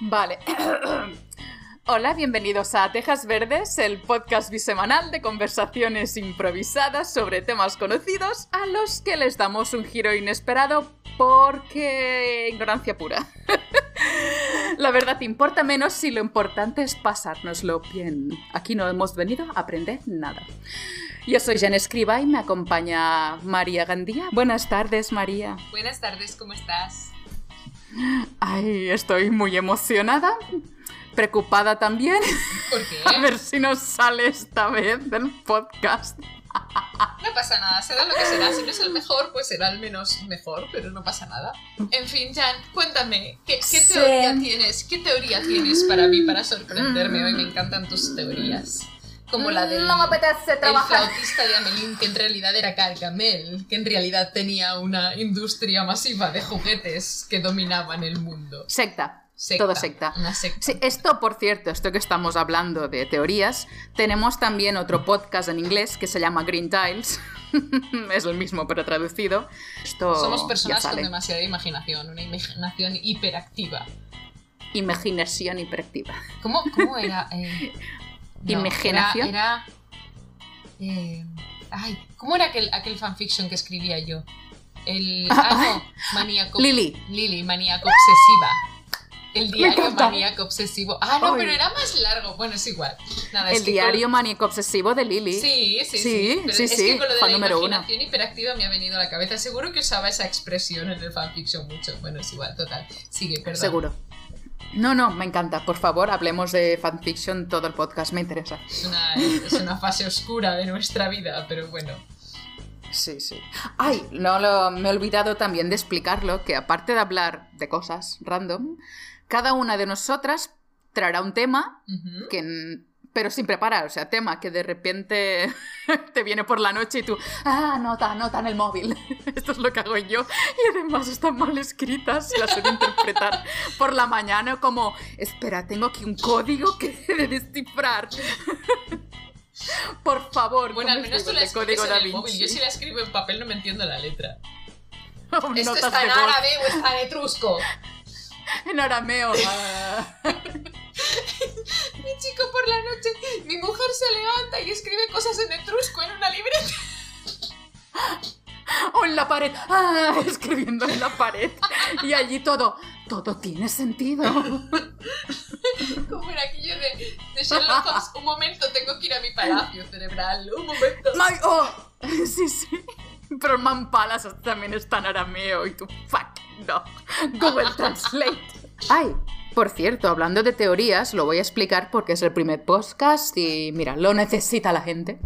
Vale. Hola, bienvenidos a Tejas Verdes, el podcast bisemanal de conversaciones improvisadas sobre temas conocidos a los que les damos un giro inesperado porque ignorancia pura. La verdad importa menos si lo importante es pasárnoslo bien. Aquí no hemos venido a aprender nada. Yo soy Jen Escriba y me acompaña María Gandía. Buenas tardes, María. Buenas tardes, ¿cómo estás? Ay, estoy muy emocionada. Preocupada también. ¿Por qué? A ver si nos sale esta vez del podcast. No pasa nada, será lo que será. Si no es el mejor, pues será al menos mejor, pero no pasa nada. En fin, Jan, cuéntame, ¿qué, qué Sí. teoría tienes? ¿Qué teoría tienes para mí, para sorprenderme? Hoy me encantan tus teorías. Como la del No me apetece el trabajar. flautista de Amelín, que en realidad era Gargamel, que en realidad tenía una industria masiva de juguetes que dominaban el mundo. Secta. Secta, Todo secta. Una secta. Sí, esto, por cierto, esto que estamos hablando de teorías, tenemos también otro podcast en inglés que se llama Green Tiles. es el mismo, pero traducido. Esto Somos personas con demasiada imaginación, una imaginación hiperactiva. Imaginación hiperactiva. ¿Cómo, cómo era? Eh, Imaginación. Era. era, eh, ay, ¿cómo era aquel, aquel fanfiction que escribía yo? El. Ah, no, maníaco. Lily. Lily, maníaco obsesiva. El diario maníaco obsesivo. Ah, no, pero era más largo. Bueno, es igual. Nada, es El que diario con- maníaco obsesivo de Lily. Sí, sí, sí. Sí, Pero sí, es sí, que con lo de fan la número uno. imaginación hiperactiva me ha venido a la cabeza. Seguro que usaba esa expresión en el fanfiction mucho. Bueno, es igual, total. Sigue, perdón. Seguro. No, no, me encanta. Por favor, hablemos de fanfiction todo el podcast, me interesa. Es una, es una fase oscura de nuestra vida, pero bueno. Sí, sí. Ay, no lo, me he olvidado también de explicarlo, que aparte de hablar de cosas random, cada una de nosotras traerá un tema que pero sin preparar, o sea, tema que de repente te viene por la noche y tú, ah, nota, nota en el móvil. Esto es lo que hago yo. Y además están mal escritas, las de interpretar por la mañana como, espera, tengo aquí un código que he de descifrar. por favor, Bueno, ¿cómo al menos tú la código escribes en el móvil. Yo si la escribo en papel no me entiendo la letra. ¿Esto está en árabe o está en etrusco? En arameo. Mi chico por la noche, mi mujer se levanta y escribe cosas en etrusco en una libreta. O en la pared. Ah, escribiendo en la pared. Y allí todo. Todo tiene sentido. Como era aquello de, de Sherlock Holmes. Un momento, tengo que ir a mi palacio cerebral. Un momento. My- oh, sí, sí. Pero el Man Palace también está en arameo y tú, fuck, no. Google Translate. Ay, por cierto, hablando de teorías, lo voy a explicar porque es el primer podcast y mira, lo necesita la gente.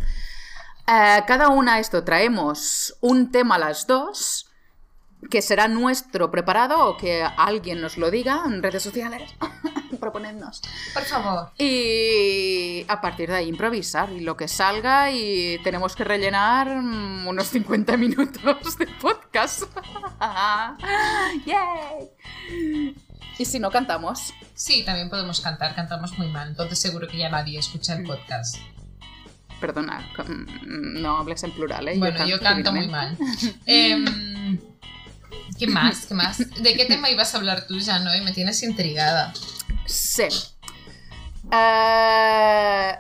Eh, cada una esto traemos un tema a las dos que será nuestro preparado o que alguien nos lo diga en redes sociales. Proponednos. Por favor. Y a partir de ahí improvisar y lo que salga y tenemos que rellenar mm, unos 50 minutos de podcast. ¡Yay! Y si no cantamos, Sí, también podemos cantar. Cantamos muy mal. Entonces seguro que ya nadie escucha el podcast. perdona, mm, no hables en plural, ¿eh? Bueno, yo canto muy divinamente. mal. Em, ¿Qué más? ¿Qué más? ¿De qué tema ibas a hablar tú, ya no? Me tienes intrigada. Sí. Eh,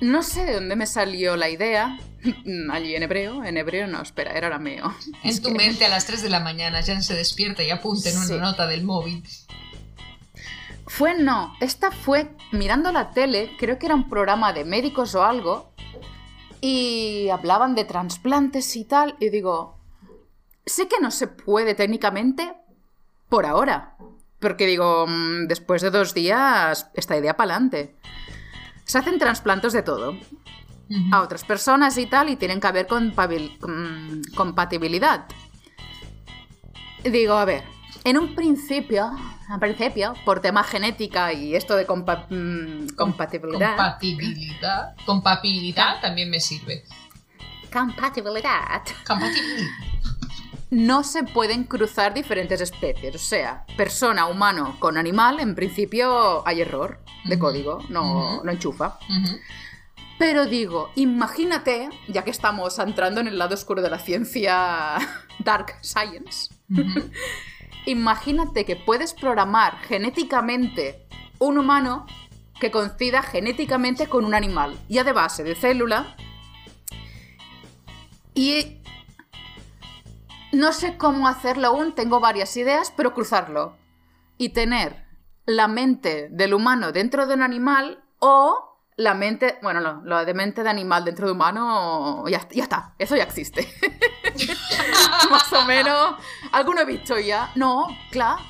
no sé de dónde me salió la idea. Allí en hebreo, en hebreo no, espera, era arameo. En tu mente a las 3 de la mañana, Jan se despierta y apunta en una nota del móvil. Fue no, esta fue mirando la tele, creo que era un programa de médicos o algo, y hablaban de trasplantes y tal, y digo, sé que no se puede técnicamente por ahora, porque digo, mm, después de dos días, esta idea para adelante. Se hacen trasplantes de todo a otras personas y tal, y tienen que haber mm, compatibilidad. Digo, a ver, en un principio, en principio, por tema genética y esto de compa- mm, compatibilidad, Compatibilidad. Compatibilidad también me sirve. compatibilidad, Compatibilidad. No se pueden cruzar diferentes especies. O sea, persona, humano con animal, en principio hay error de código, no, no enchufa. Pero digo, imagínate, ya que estamos entrando en el lado oscuro de la ciencia, Dark Science, imagínate que puedes programar genéticamente un humano que coincida genéticamente con un animal, ya de base de célula. Y no sé cómo hacerlo aún, tengo varias ideas, pero cruzarlo. Y tener la mente del humano dentro de un animal o la mente, bueno, no, lo de mente de animal dentro de humano, ya, ya está, eso ya existe. Más o menos. ¿Alguno he visto ya? No, claro.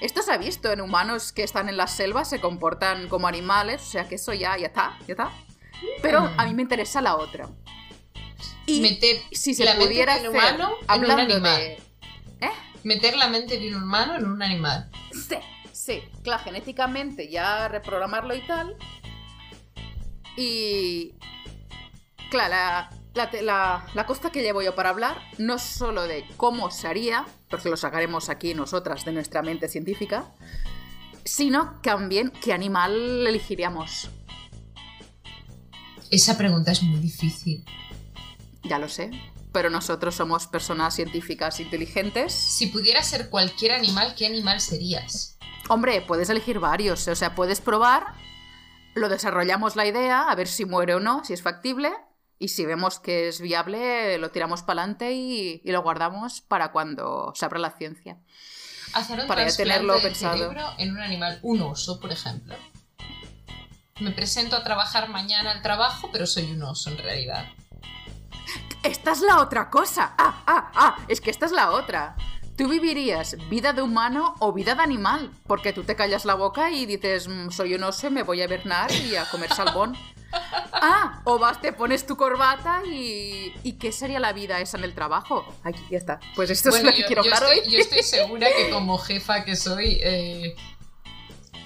Esto se ha visto en humanos que están en las selvas, se comportan como animales, o sea que eso ya, ya está, ya está. Pero a mí me interesa la otra. Y meter si se la pudiera mente de un humano en un animal. ¿Eh? Meter la mente de un humano en un animal. Sí, sí, claro, genéticamente ya reprogramarlo y tal. Y. Claro, la, la, cosa que llevo yo para hablar no es solo de cómo se haría, porque lo sacaremos aquí nosotras de nuestra mente científica, sino también qué animal elegiríamos. Esa pregunta es muy difícil. Ya lo sé, pero nosotros somos personas científicas inteligentes. Si pudieras ser cualquier animal, ¿qué animal serías? Hombre, puedes elegir varios, o sea, puedes probar lo desarrollamos la idea, a ver si muere o no, si es factible, y si vemos que es viable, lo tiramos para adelante y, lo guardamos para cuando se abra la ciencia. Hacer un para tenerlo pensado. cerebro en un animal, un oso, por ejemplo. Me presento a trabajar mañana al trabajo, pero soy un oso en realidad. Esta es la otra cosa. Ah, ah, ah, es que esta es la otra. ¿Tú vivirías vida de humano o vida de animal? Porque tú te callas la boca y dices, mm, soy un oso, me voy a hibernar y a comer salmón. Ah, o vas, te pones tu corbata y. ¿Y qué sería la vida esa en el trabajo? Aquí, ya está. Pues esto es lo que quiero yo estoy, Yo estoy segura que como jefa que soy. Eh,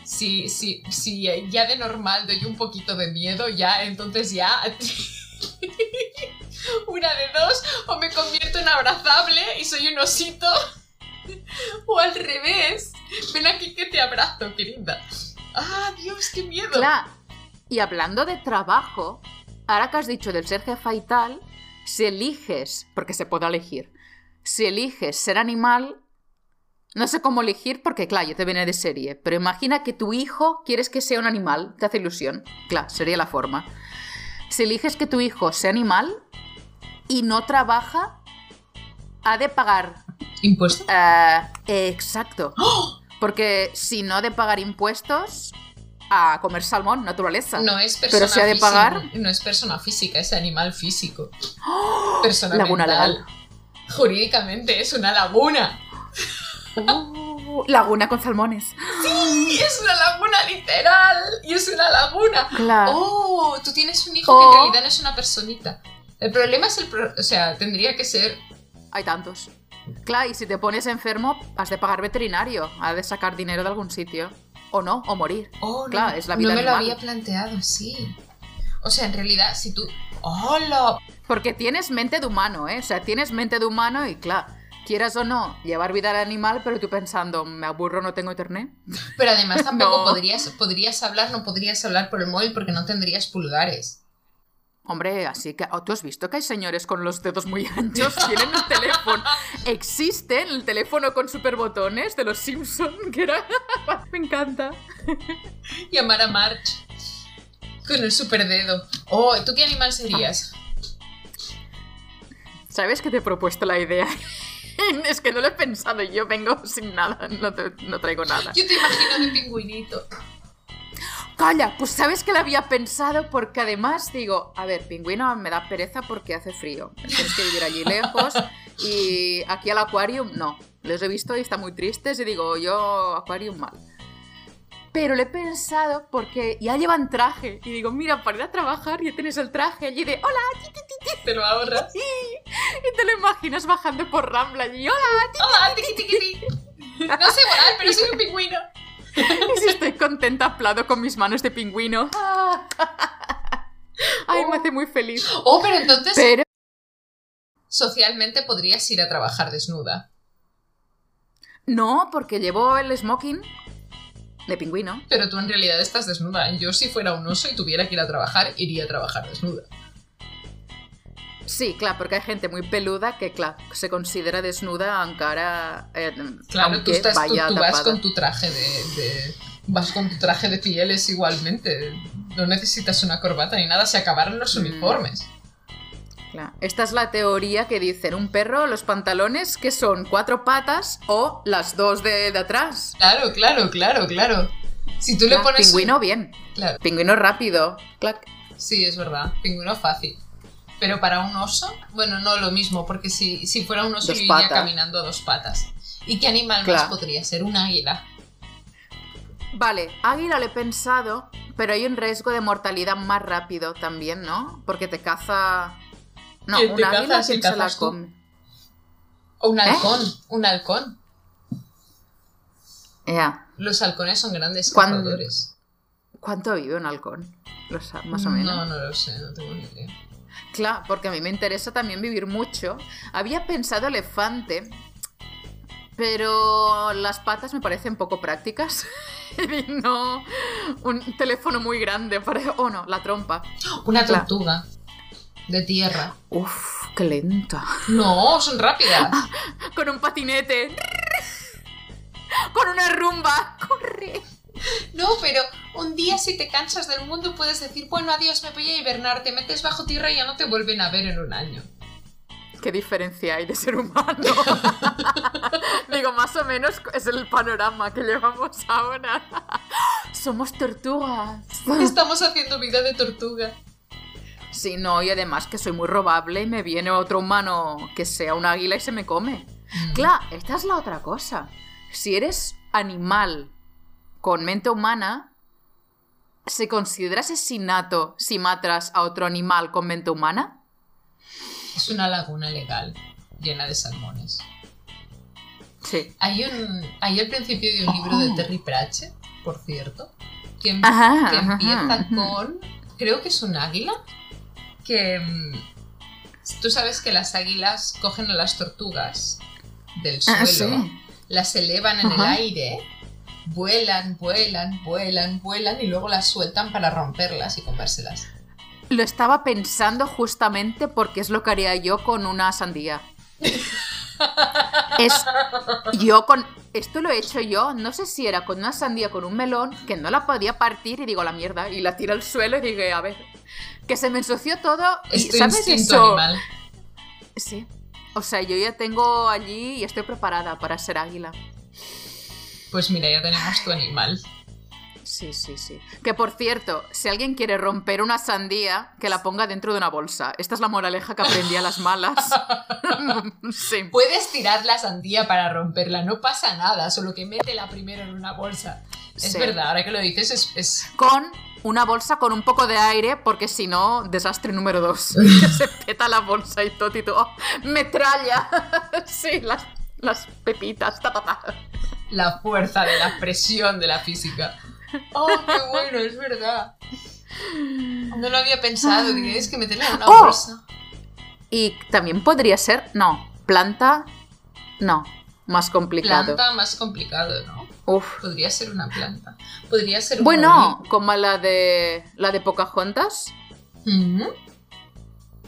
si, si, si ya de normal doy un poquito de miedo, ya, entonces ya. Una de dos, o me convierto en abrazable y soy un osito. o al revés. Ven aquí que te abrazo, querida. ¡Ah, Dios, qué miedo! Claro. Y hablando de trabajo, ahora que has dicho del ser jefa y tal, si eliges, porque se puede elegir, si eliges ser animal, no sé cómo elegir porque, claro, yo te viene de serie, pero imagina que tu hijo quieres que sea un animal, te hace ilusión. Claro, sería la forma. Si eliges que tu hijo sea animal y no trabaja, ha de pagar ¿Impuestos? Eh, exacto. ¡Oh! Porque si no ha de pagar impuestos a comer salmón, naturaleza. No es persona Pero si ha de pagar. No es persona física, es animal físico. ¡Oh! Persona laguna legal. Jurídicamente es una laguna. Uh, laguna con salmones. Sí, es una laguna literal. Y es una laguna. Claro. Oh, tú tienes un hijo que en oh. realidad no es una personita. El problema es el. o sea, tendría que ser. Hay tantos. Claro, y si te pones enfermo, has de pagar veterinario, has de sacar dinero de algún sitio. O no, o morir. Oh, claro, no, es la vida No me lo había planteado así. O sea, en realidad, si tú. ¡Hola! Porque tienes mente de humano, ¿eh? O sea, tienes mente de humano y, claro, quieras o no, llevar vida al animal, pero tú pensando, me aburro, no tengo internet. Pero además tampoco podrías, podrías hablar, no podrías hablar por el móvil porque no tendrías pulgares. Hombre, así que oh, tú has visto que hay señores con los dedos muy anchos, tienen el teléfono. Existe el teléfono con superbotones de los Simpson, que era me encanta. Llamar a March con el superdedo. Oh, ¿tú qué animal serías? ¿Sabes que te he propuesto la idea? es que no lo he pensado, yo vengo sin nada, no, no traigo nada. Yo te imagino de pingüinito. Calla, pues sabes que lo había pensado porque además digo, a ver, pingüino me da pereza porque hace frío. Tienes que vivir allí lejos y aquí al acuario no. Los he visto y están muy tristes y digo, yo aquarium mal. Pero lo he pensado porque ya llevan traje y digo, mira, para ir a trabajar ya tienes el traje allí de hola, te lo ahorras. Y te lo imaginas bajando por Rambla allí, hola, hola, No sé volar, pero soy un pingüino. Y si estoy contenta, aplaudo con mis manos de pingüino. Ay, me hace muy feliz. Oh, pero entonces. Socialmente podrías ir a trabajar desnuda. No, porque llevo el smoking de pingüino. Pero tú en realidad estás desnuda. Yo, si fuera un oso y tuviera que ir a trabajar, iría a trabajar desnuda. Sí, clar, perquè hi ha gent molt peluda que, clar, se considera desnuda encara... Eh, Claro, tú, estás, tú, vas con tu traje de, de- Vas con tu traje de pieles igualmente. No necesitas una corbata ni nada, se acabaron los Mm. uniformes. Clar. Esta es la teoría que dicen un perro, los pantalones que son cuatro patas o las dos de, de atrás. Claro, claro, claro, claro. Si tú le Clar, pones. Pingüino bien. Claro, Pingüino rápido. Clac. sí, es verdad. Pingüino fácil. Pero para un oso, bueno, no lo mismo, porque si, si fuera un oso Dos yo iría patas. caminando a dos patas. ¿Y qué animal más podría ser? Un águila. Vale, águila lo he pensado, pero hay un riesgo de mortalidad más rápido también, ¿no? Porque te caza... No, ¿Quién te un águila caza si ¿quién se la come. O un ¿Eh? halcón. Un halcón. Ya. Los halcones son grandes cazadores. ¿Cuánto vive un halcón? Más o menos. No, no lo sé, no tengo ni idea. Claro, porque a mí me interesa también vivir mucho. Había pensado elefante, pero las patas me parecen poco prácticas. y no un teléfono muy grande para... Oh, no, la trompa. Una tortuga. De tierra. Uf, qué lenta. No, son rápidas. Con un patinete. Con una rumba. Corre. No, pero un día si te cansas del mundo puedes decir, bueno, adiós, me voy a hibernar, te metes bajo tierra y ya no te vuelven a ver en un año. ¿Qué diferencia hay de ser humano? Digo, más o menos es el panorama que llevamos ahora. Somos tortugas. Estamos haciendo vida de tortuga. Sí, no, y además que soy muy robable y me viene otro humano que sea un águila y se me come. Claro, esta es la otra cosa. Si eres animal con mente humana, ¿se considera asesinato si matas a otro animal con mente humana? Es una laguna legal, llena de salmones. Sí. Hay un. Hay el principio de un libro de Terry Pratchett, por cierto, que, em- Ajá, que ajá, empieza ajá. con. Creo que es un águila. Que. mm, Tú sabes que las águilas cogen a las tortugas del Ah, suelo, sí. las elevan en el aire, vuelan, vuelan, vuelan, vuelan y luego las sueltan para romperlas y comérselas. Lo estaba pensando justamente porque es lo que haría yo con una sandía. Es yo con esto lo he hecho yo, no sé si era con una sandía con un melón que no la podía partir y digo la mierda y la tiro al suelo y dije, a ver, que se me ensució todo y tu ¿sabes eso? animal. Sí. O sea, yo ya tengo allí y estoy preparada para ser águila. Pues mira, ya tenemos tu animal. Sí, sí, sí. Que por cierto, si alguien quiere romper una sandía, que la ponga dentro de una bolsa. Esta es la moraleja que aprendí a las malas. sí. Puedes tirar la sandía para romperla, no pasa nada, solo que métela primero en una bolsa. Es Sí. verdad, ahora que lo dices, es, es- Con una bolsa con un poco de aire, porque si no, desastre número dos. que se peta la bolsa y todo y todo. ¡Oh, metralla. sí, las, las pepitas. ta, ta, ta. La fuerza de la presión de la física. ¡Oh, qué bueno! Es verdad. No lo había pensado, que meterla en una ¡Oh! bolsa. Y también podría ser, no, planta, no, más complicado. Planta más complicado, ¿no? Uf. Podría ser una planta. Podría ser Bueno, como la de la de Pocahontas, olivo.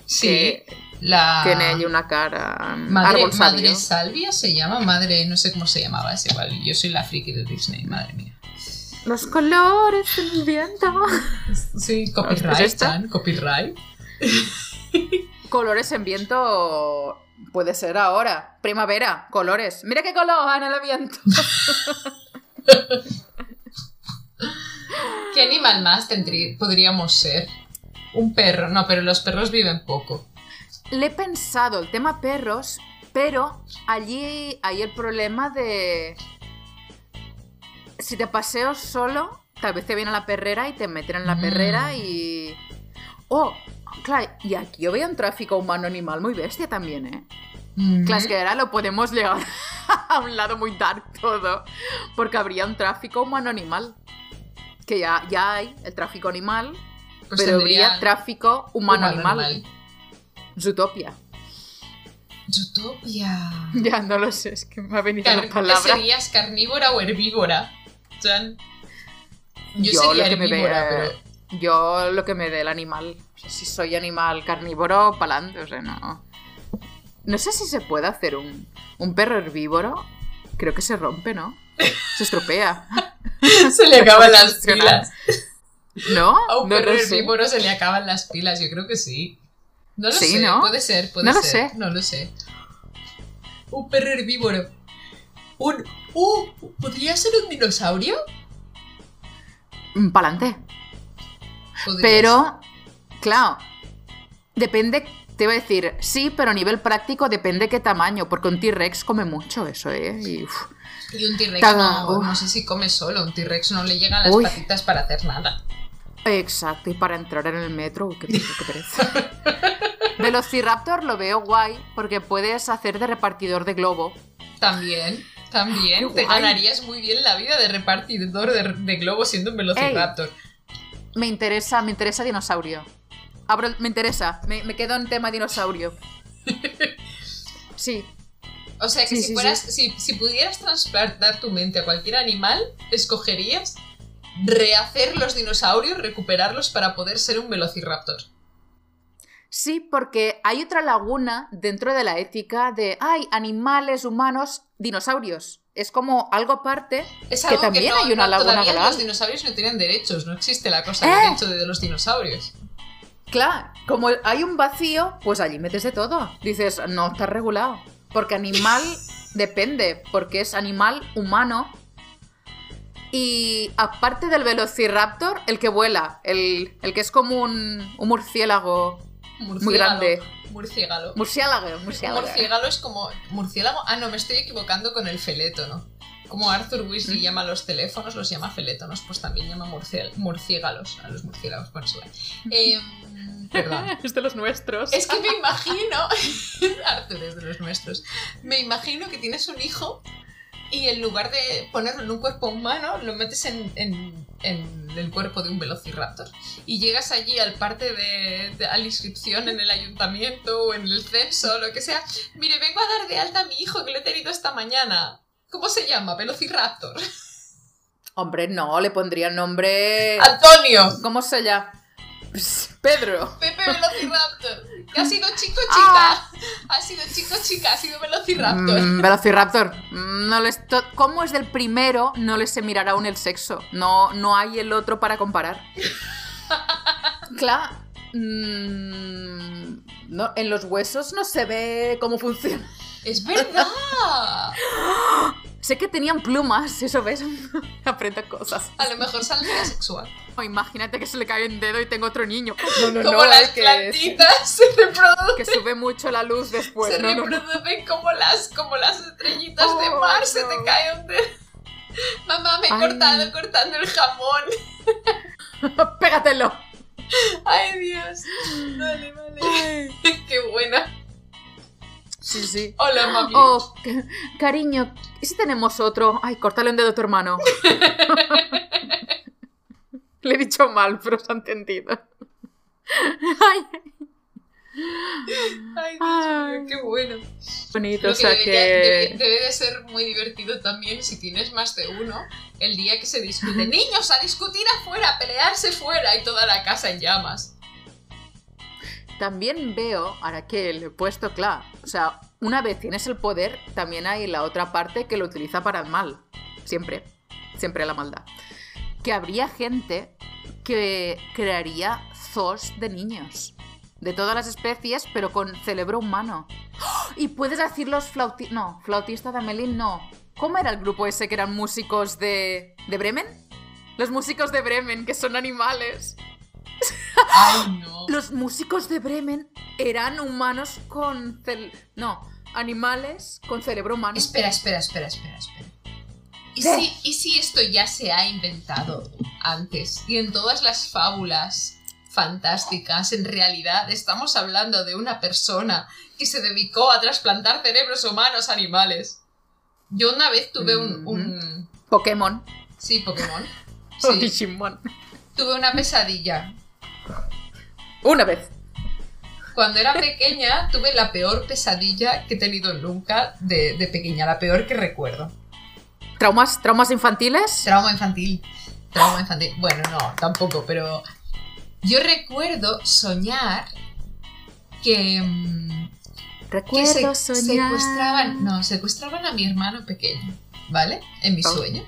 Sí, que la... tiene una cara um, Madre, árbol sabio. madre Salvia se llama, madre, no sé cómo se llamaba, es igual. Yo soy la friki de Disney, madre mía. Los colores del viento. Sí, ¿Es copyright? Chan, copyright. Colores en viento puede ser ahora. Primavera, colores. Mira qué color en el viento. ¿Qué animal más tendrí- podríamos ser? Un perro, no, pero los perros viven poco. Le he pensado el tema perros, pero allí hay el problema de... Si te paseo solo, tal vez te viene la perrera y te meten en la Mm. perrera y... Oh, claro, y aquí yo veo un tráfico humano-animal muy bestia también, ¿eh? Mm. Claro, es que ahora lo podemos llegar a un lado muy dark todo, porque habría un tráfico humano-animal. Que ya, ya hay el tráfico animal, Pues pero habría tráfico humano-animal. humano-animal. Zootopia. Zootopia. Ya no lo sé, es que me ha venido Car- la ¿Qué palabra. serías, carnívora o herbívora? Chan. Yo, Yo sería lo que me herbívora, ve- pero Yo lo que me dé el animal. O sea, si soy animal carnívoro, pa'lante, o sea, no. No sé si se puede hacer un, un perro herbívoro. Creo que se rompe, ¿no? Se estropea. Se le acaban las pilas. ¿No? A un no perro lo sé. herbívoro se le acaban las pilas, yo creo que sí. No lo Sí, sé, ¿no? puede ser, puede No lo ser. sé. No lo sé. Un perro herbívoro. Un. Uh, ¿podría ser un dinosaurio? Mm, Pa'lante. Pero, claro, depende, te iba a decir, sí, pero a nivel práctico depende qué tamaño, porque un T-Rex come mucho eso, ¿eh? Y, uf. Y un T-Rex no, sé si come solo. Un T-Rex no le llegan las Uy. patitas para hacer nada. Exacto, y para entrar en el metro, qué, qué pereza. Velociraptor lo veo guay, porque puedes hacer de repartidor de globo. También, también. Te ganarías muy bien la vida de repartidor de, de globos siendo un velociraptor. Me interesa, me interesa dinosaurio. Abro, me interesa, me, me quedo en tema dinosaurio. Sí, O sea que Sí, si sí, fueras, si, si pudieras trasplantar tu mente a cualquier animal, escogerías rehacer los dinosaurios, recuperarlos para poder ser un velociraptor. Sí, porque hay otra laguna dentro de la ética de, ay, animales, humanos, dinosaurios. Es como algo aparte. Es Que algo que, también no, hay una no, laguna todavía los dinosaurios no tienen derechos, no existe la cosa ¿Eh? de derecho de los dinosaurios. Claro, como hay un vacío, pues allí metes de todo. Dices, no está regulado. Porque animal depende, porque es animal humano. Y aparte del velociraptor, el que vuela, el, el que es como un, un murciélago. Murciélago. grande. Murciélago. Murciélago, murciélago. Murciélago es como. Murciélago. Ah, no, me estoy equivocando con el felétono. Como Arthur Weasley ¿Mm? llama a los teléfonos, los llama felétonos, pues también llama murcié- murciélagos a los murciélagos. Bueno, eh, Perdón. Es de los nuestros. Es que me imagino. Arthur es de los nuestros. Me imagino que tienes un hijo y en lugar de ponerlo en un cuerpo humano, lo metes en, en- en el cuerpo de un velociraptor. Y llegas allí al parte de, de- a la inscripción en el ayuntamiento o en el censo lo que sea. Mire, vengo a dar de alta a mi hijo que lo he tenido esta mañana. ¿Cómo se llama? Velociraptor. Hombre, no, le pondría el nombre. Antonio. ¿Cómo se llama? Pedro. Pepe Velociraptor. Que ha sido chico chica. Ah. Ha sido chico chica, ha sido Velociraptor. Mm, Velociraptor. Mm, No les ¿Cómo es del primero? No les se mirará aún el sexo. No, no hay el otro para comparar. claro. mm, no, en los huesos no se ve cómo funciona. Es verdad. Sé que tenían plumas, eso ves. Aprendo cosas. A lo mejor saldría sexual. O imagínate que se le cae un dedo y tengo otro niño. No, no, como no, las que, plantitas se reproducen. que sube mucho la luz después. se no, no, no. reproducen como las, como las estrellitas de Oh, mar, se te cae un dedo. Mamá, me he Ay. cortado cortando el jamón. Pégatelo. Ay, Dios. Vale, vale. Qué buena. Sí, sí. Hola, mami. Oh, ca- cariño, ¿y si tenemos otro? Ay, córtale un dedo a tu hermano. Le he dicho mal, pero se ha entendido. Ay, Ay, Dios Ay. qué bueno. bonito, o que sea debe, que... debe de ser muy divertido también si tienes más de uno, el día que se discute. Niños, a discutir afuera, a pelearse fuera y toda la casa en llamas. También veo, ahora que lo he puesto claro, o sea, una vez tienes el poder, también hay la otra parte que lo utiliza para el mal. Siempre, siempre la maldad. Que habría gente que crearía zoos de niños. De todas las especies, pero con cerebro humano. ¡Oh! Y puedes decir los flautistas... No, flautista de Amelín no. ¿Cómo era el grupo ese que eran músicos de... de Bremen? Los músicos de Bremen, que son animales. Ay, no. Los músicos de Bremen eran humanos con... cel- No, animales con cerebro humano. Espera, espera, espera, espera, espera. ¿Y si, ¿Y si esto ya se ha inventado antes? Y en todas las fábulas fantásticas, en realidad estamos hablando de una persona que se dedicó a trasplantar cerebros humanos a animales. Yo una vez tuve un... un- Pokémon. Sí, Pokémon. Sí, tuve una pesadilla. Una vez. Cuando era pequeña tuve la peor pesadilla que he tenido nunca de, de pequeña, la peor que recuerdo. ¿Traumas, traumas infantiles? Trauma infantil. Trauma infantil. Bueno, no, tampoco, pero yo recuerdo soñar que, mm, que Recuerdo se- soñar. secuestraban, no, secuestraban a mi hermano pequeño, ¿vale? En mi Oh. sueño.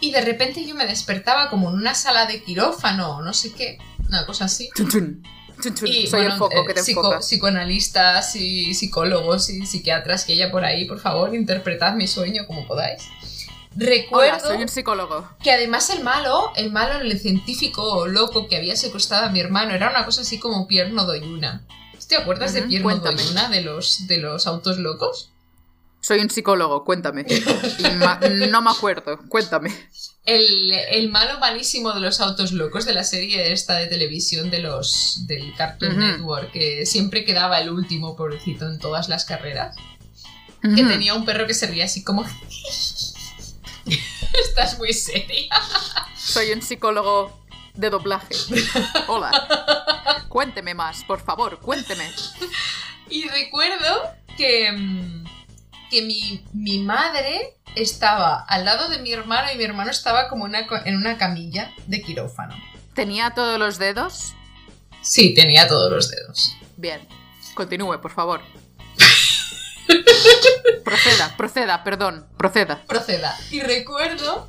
Y de repente yo me despertaba como en una sala de quirófano o no sé qué, una cosa así. Chun, chun. Chun, chun. Y Soy el bueno, foco eh, que te psico- psicoanalistas y psicólogos y psiquiatras que haya por ahí, por favor, interpretad mi sueño como podáis. Hola, Recuerdo soy un psicólogo. que además el malo, el malo, el científico loco que había secuestrado a mi hermano, era una cosa así como Pierno Doyuna. ¿Te acuerdas de Pierno. Doyuna, de los, de los autos locos? Soy un psicólogo, cuéntame. No me acuerdo, cuéntame. El, el malo malísimo de los autos locos de la serie esta de televisión de los del Cartoon. Network, que siempre quedaba el último, pobrecito, en todas las carreras. que tenía un perro que se ría así como... Estás muy seria. Soy un psicólogo de doblaje. Hola. Cuénteme más, por favor, cuénteme. Y recuerdo que, mm, que mi, mi madre estaba al lado de mi hermano y mi hermano estaba como una en una camilla de quirófano. ¿Tenía todos los dedos? Sí, tenía todos los dedos. Bien. Continúe, por favor. Proceda, proceda, perdón, proceda. Proceda. Y recuerdo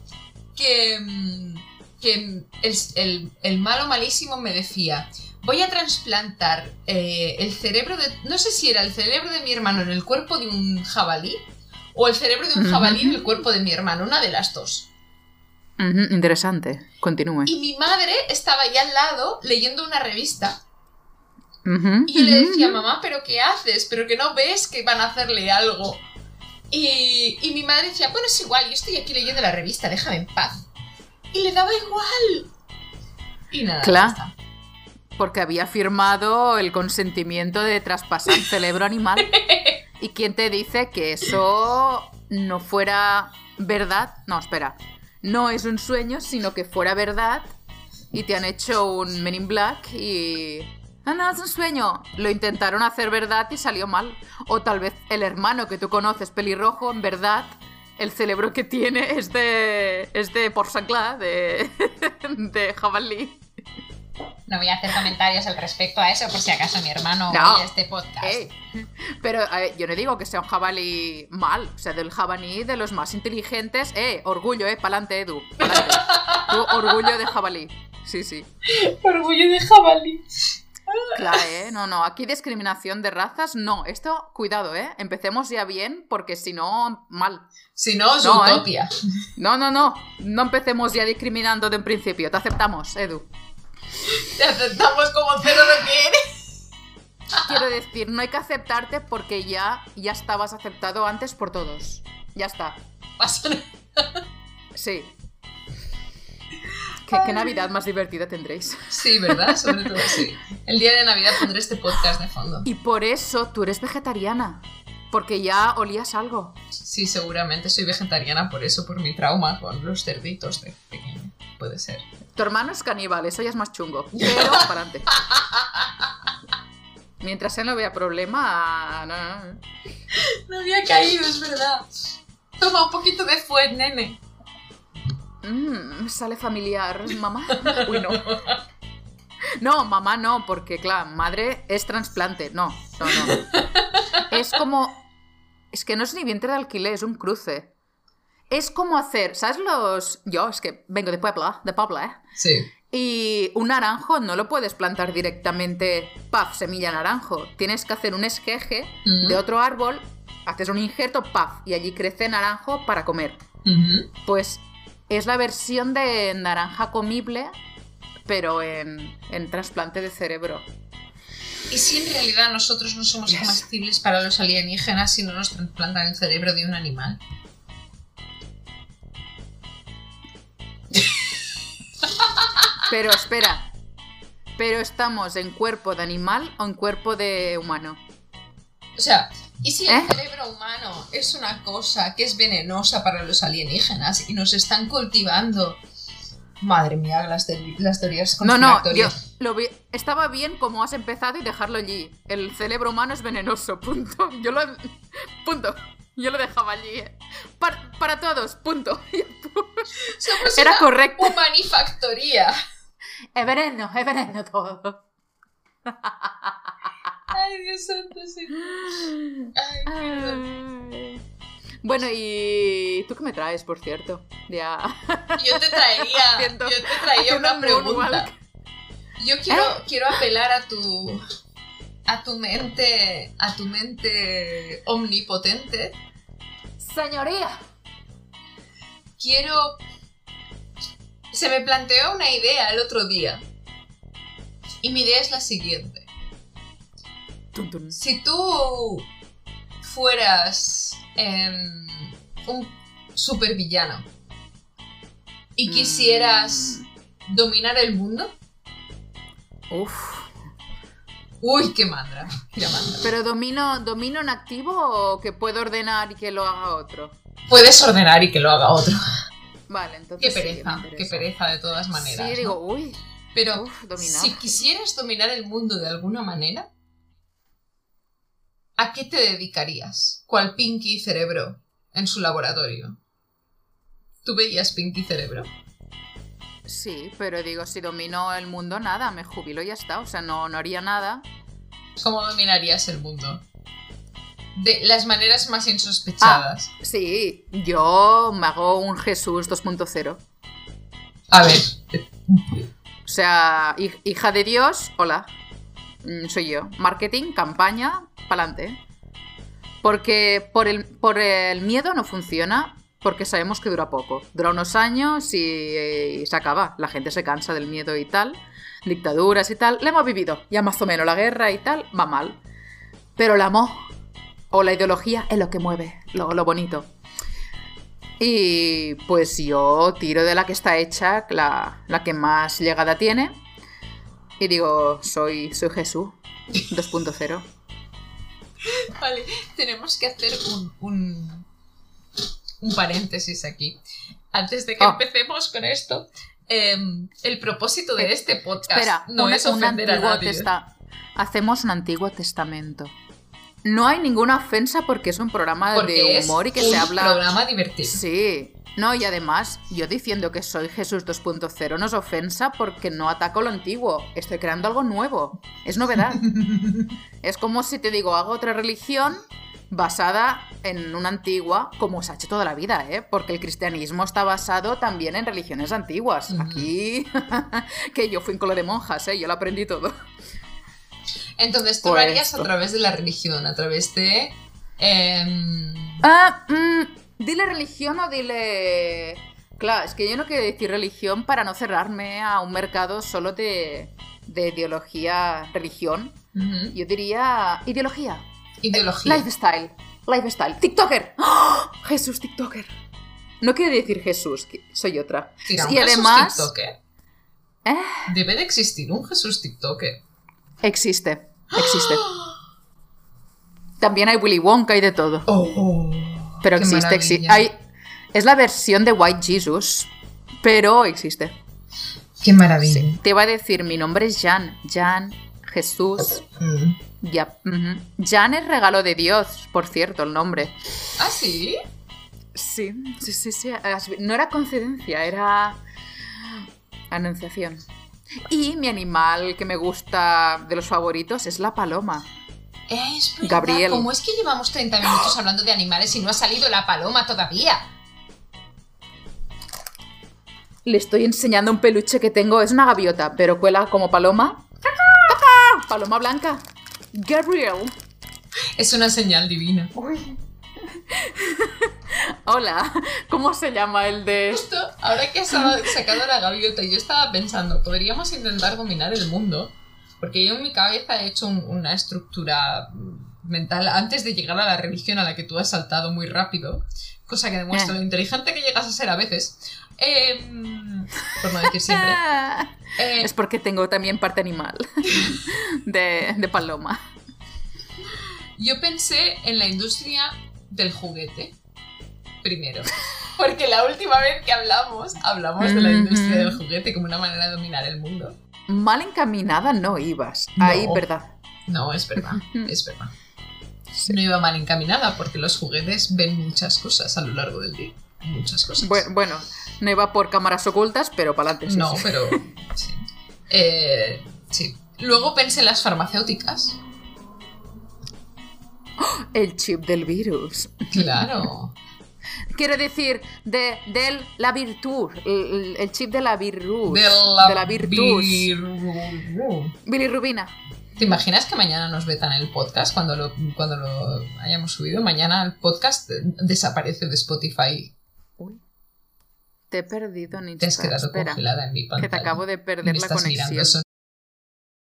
que, mm, que el, el- el malo malísimo me decía, voy a trasplantar eh, el cerebro de... No sé si era el cerebro de mi hermano en el cuerpo de un jabalí o el cerebro de un jabalí en el cuerpo de mi hermano, una de las dos. Interesante. Continúe. Y mi madre estaba ahí al lado leyendo una revista. Y yo le decía, mamá, ¿pero qué haces? ¿Pero que no ves que van a hacerle algo? Y, y mi madre decía, bueno, es igual, yo estoy aquí leyendo la revista, déjame en paz. Y le daba igual. Y nada, Claro. Porque había firmado el consentimiento de traspasar cerebro animal. ¿Y quién te dice que eso no fuera verdad? No, espera. No es un sueño, sino que fuera verdad. Y te han hecho un Men in Black y... Ah, no, es un sueño. Lo intentaron hacer verdad y salió mal. O tal vez el hermano que tú conoces, pelirrojo, en verdad, el cerebro que tiene es de... es de porsanclá, de... de jabalí. No voy a hacer comentarios al respecto a eso por si acaso mi hermano No. oye este podcast. Ey, Pero yo no digo que sea un jabalí mal, o sea, del jabalí de los más inteligentes. Eh, orgullo, eh, pa'lante, Edu. pa'lante. Tú, orgullo de jabalí. Sí, sí. Orgullo de jabalí. Claro, eh. No, no, aquí discriminación de razas, no. Esto, cuidado, eh. Empecemos ya bien, porque si no, mal. Si no, es No, ¿eh? utopia. No, no, no. No empecemos ya discriminando de un principio. Te aceptamos, Edu. Te aceptamos como cero lo que eres. Quiero decir, no hay que aceptarte porque ya, ya estabas aceptado antes por todos. Ya está. Sí. ¿Qué, qué Navidad más divertida tendréis? Sí, ¿verdad? Sobre todo sí. El día de Navidad pondré este podcast de fondo. Y por eso tú eres vegetariana. Porque ya olías algo. Sí, seguramente soy vegetariana por eso, por mi trauma con los cerditos de pequeño. Puede ser. Tu hermano es caníbal, eso ya es más chungo. Pero para adelante. Mientras él no vea problema. no, no, no. No había caído, es verdad. Toma un poquito de fuet, nene. Mm, sale familiar, mamá. Uy, no. No, mamá no, porque claro, madre es trasplante. No, no, no. Es como. Es que no es ni vientre de alquiler, es un cruce. Es como hacer, ¿sabes los. Yo, es que vengo de Puebla, de Puebla, ¿eh? Sí. Y un naranjo no lo puedes plantar directamente, paf, semilla naranjo. Tienes que hacer un esqueje de otro árbol, haces un injerto, paf, y allí crece naranjo para comer. Pues es la versión de naranja comible, pero en, en trasplante de cerebro. ¿Y si en realidad nosotros no somos Yes. comestibles para los alienígenas si no nos trasplantan el cerebro de un animal? Pero espera, pero estamos en cuerpo de animal o en cuerpo de humano. O sea, ¿y si el ¿Eh? cerebro humano es una cosa que es venenosa para los alienígenas y nos están cultivando? Madre mía, las, te- las teorías No, no, yo lo vi- estaba bien como has empezado y dejarlo allí. El cerebro humano es venenoso, punto. Yo lo punto. Yo lo dejaba allí. eh. Para, para todos, punto. Somos Era una correcto. humanifactoría. Es veneno, es veneno todo. Ay, Dios santo, sí. Ay. Bueno, ¿y tú qué me traes, por cierto? Ya. Yo te traería, Haciendo- yo te traía haciendo una un pregunta. Yo quiero, quiero apelar a tu a tu mente, a tu mente omnipotente. Señoría. Quiero se me planteó una idea el otro día. Y mi idea es la siguiente. Si tú fueras em, un supervillano y quisieras dominar el mundo, Mm. Uf. uy, qué mandra, qué mandra. ¿Pero domino, domino en activo o que puedo ordenar y que lo haga otro? Puedes ordenar y que lo haga otro. Vale, entonces. Qué sí, pereza, qué pereza de todas maneras. Sí, ¿no? digo, uy. Pero uf, si quisieras dominar el mundo de alguna manera, ¿a qué te dedicarías? ¿Cuál Pinky Cerebro en su laboratorio? ¿Tú veías Pinky Cerebro? Sí, pero digo, si domino el mundo, nada, me jubilo y ya está. O sea, no, no haría nada. ¿Cómo dominarías el mundo? De las maneras más insospechadas. Sí, yo me hago un Jesús 2.0. A ver, O sea, hij- hija de Dios, hola. Mm, Soy yo. Marketing, campaña, pa'lante. Porque por el, por el miedo no funciona, porque sabemos que dura poco. Dura unos años y, y se acaba. La gente se cansa del miedo y tal. Dictaduras y tal. La hemos vivido. Ya más o menos la guerra y tal va mal. Pero el amor o la ideología es lo que mueve, lo, lo bonito. Y pues yo tiro de la que está hecha, la, la que más llegada tiene. Y digo, soy, soy Jesús 2.0. Vale, tenemos que hacer un, un, un paréntesis aquí. Antes de que Ah. empecemos con esto, em, el propósito de Eh, este podcast Espera, no un, es un ofender a antiguo nadie. testa- Hacemos un antiguo testamento. No hay ninguna ofensa porque es un programa Porque de es humor y que un se habla. programa divertido. Sí. No, y además, yo diciendo que soy Jesús 2.0 no es ofensa porque no ataco lo antiguo. Estoy creando algo nuevo. Es novedad. es como si te digo, hago otra religión basada en una antigua, como se ha hecho toda la vida, ¿eh? Porque el cristianismo está basado también en religiones antiguas. Aquí, que yo fui en colo de monjas, ¿eh? Yo lo aprendí todo. Entonces tú Pues lo harías a través de la religión, a través de... em, Ah, mm, dile religión o dile... Claro, es que yo no quiero decir religión para no cerrarme a un mercado solo de, de ideología, religión. Yo diría ideología, Ideología. lifestyle, lifestyle, TikToker. ¡Oh! Jesús TikToker. No quiero decir Jesús, que soy otra. Un y Jesús además TikToker. ¿Eh? Debe de existir un Jesús TikToker. existe, existe. También hay Willy Wonka y de todo. Oh, Pero qué existe, existe. Hay, es la versión de White Jesus, pero existe. Qué maravilla. Sí. Te iba a decir, mi nombre es Jan. Jan, Jesús. Mm. Ya. Jan es regalo de Dios, por cierto, el nombre. ¿Ah, sí? Sí, sí, sí, sí. No era coincidencia, era anunciación. Y mi animal que me gusta de los favoritos es la paloma. Es verdad. Gabriel. ¿Cómo es que llevamos 30 minutos hablando de animales y no ha salido la paloma todavía? Le estoy enseñando un peluche que tengo. Es una gaviota, pero cuela como paloma. Paloma blanca. Gabriel. Es una señal divina. Hola. ¿Cómo se llama el de...? Justo ahora que has sacado la gaviota, yo estaba pensando, podríamos intentar dominar el mundo. Porque yo en mi cabeza he hecho un- una estructura mental antes de llegar a la religión a la que tú has saltado muy rápido. Cosa que demuestra Eh. lo inteligente que llegas a ser a veces. Em, por no decir siempre. Eh, Es porque tengo también parte animal. De, de paloma. Yo pensé en la industria del juguete. Primero. Porque la última vez que hablamos, hablamos de la industria del juguete como una manera de dominar el mundo. Mal encaminada no ibas. No. Ahí, verdad. No, es verdad, es verdad. No iba mal encaminada porque los juguetes ven muchas cosas a lo largo del día. Muchas cosas. Bu- Bueno, no iba por cámaras ocultas, pero para adelante. no, pero sí. Eh, sí. Luego pensé en las farmacéuticas. El chip del virus. Claro. Quiero decir, de, del la virtud. El, el chip de la virus. De la, de la Bilirrubina. ¿Te imaginas que mañana nos vetan el podcast cuando lo, cuando lo hayamos subido? Mañana el podcast desaparece de Spotify. Te he perdido, ni Te has quedado Espera, congelada en mi pantalla. que te acabo de perder la conexión.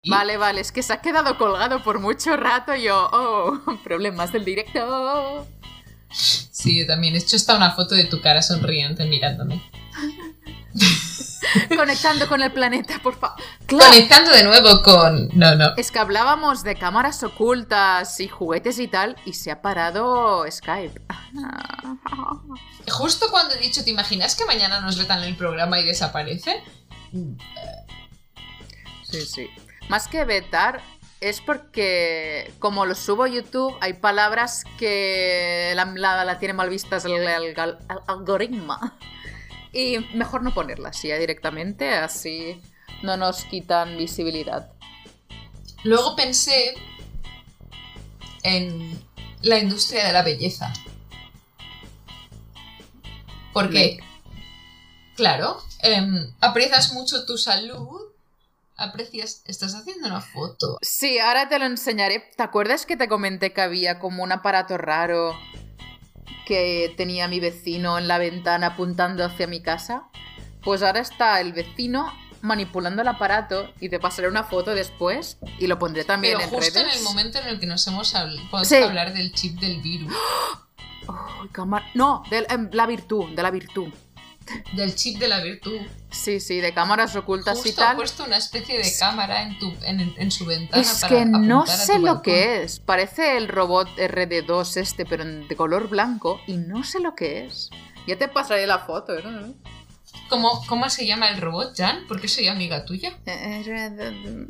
Vale, vale, es que se ha quedado colgado por mucho rato y yo, oh, problemas del directo. Sí, yo también. He hecho hasta una foto de tu cara sonriente mirándome. Conectando con el planeta, por favor. Claro, Conectando de nuevo con... No, no. es que hablábamos de cámaras ocultas y juguetes y tal, y se ha parado Skype. Justo cuando he dicho, ¿te imaginas que mañana nos vetan el programa y desaparece? Sí, sí. Más que vetar, es porque como lo subo a YouTube, hay palabras que la, la- la tiene mal vistas el, el- el algoritmo. Y mejor no ponerlas ya directamente, así no nos quitan visibilidad. Luego pensé en la industria de la belleza. Porque, claro, em, aprecias mucho tu salud, aprecias... Estás haciendo una foto. Sí, ahora te lo enseñaré. ¿Te acuerdas que te comenté que había como un aparato raro que tenía mi vecino en la ventana apuntando hacia mi casa? Pues ahora está el vecino manipulando el aparato y te pasaré una foto después y lo pondré también Pero en justo redes. en el momento en el que nos hemos habl- puesto Sí. a hablar del chip del virus, No, de em, la virtud, de la virtud. Del chip de la virtud, Sí, sí, de cámaras ocultas y justo ha tal. puesto una especie de cámara en, tu, en, en su ventana Es para que no sé lo balcón. que es. Parece el robot RD2 este, pero de color blanco. Y no sé lo que es. Ya te pasaré la foto, ¿no? ¿Cómo, ¿Cómo se llama el robot, Jan? Porque soy amiga tuya. RD...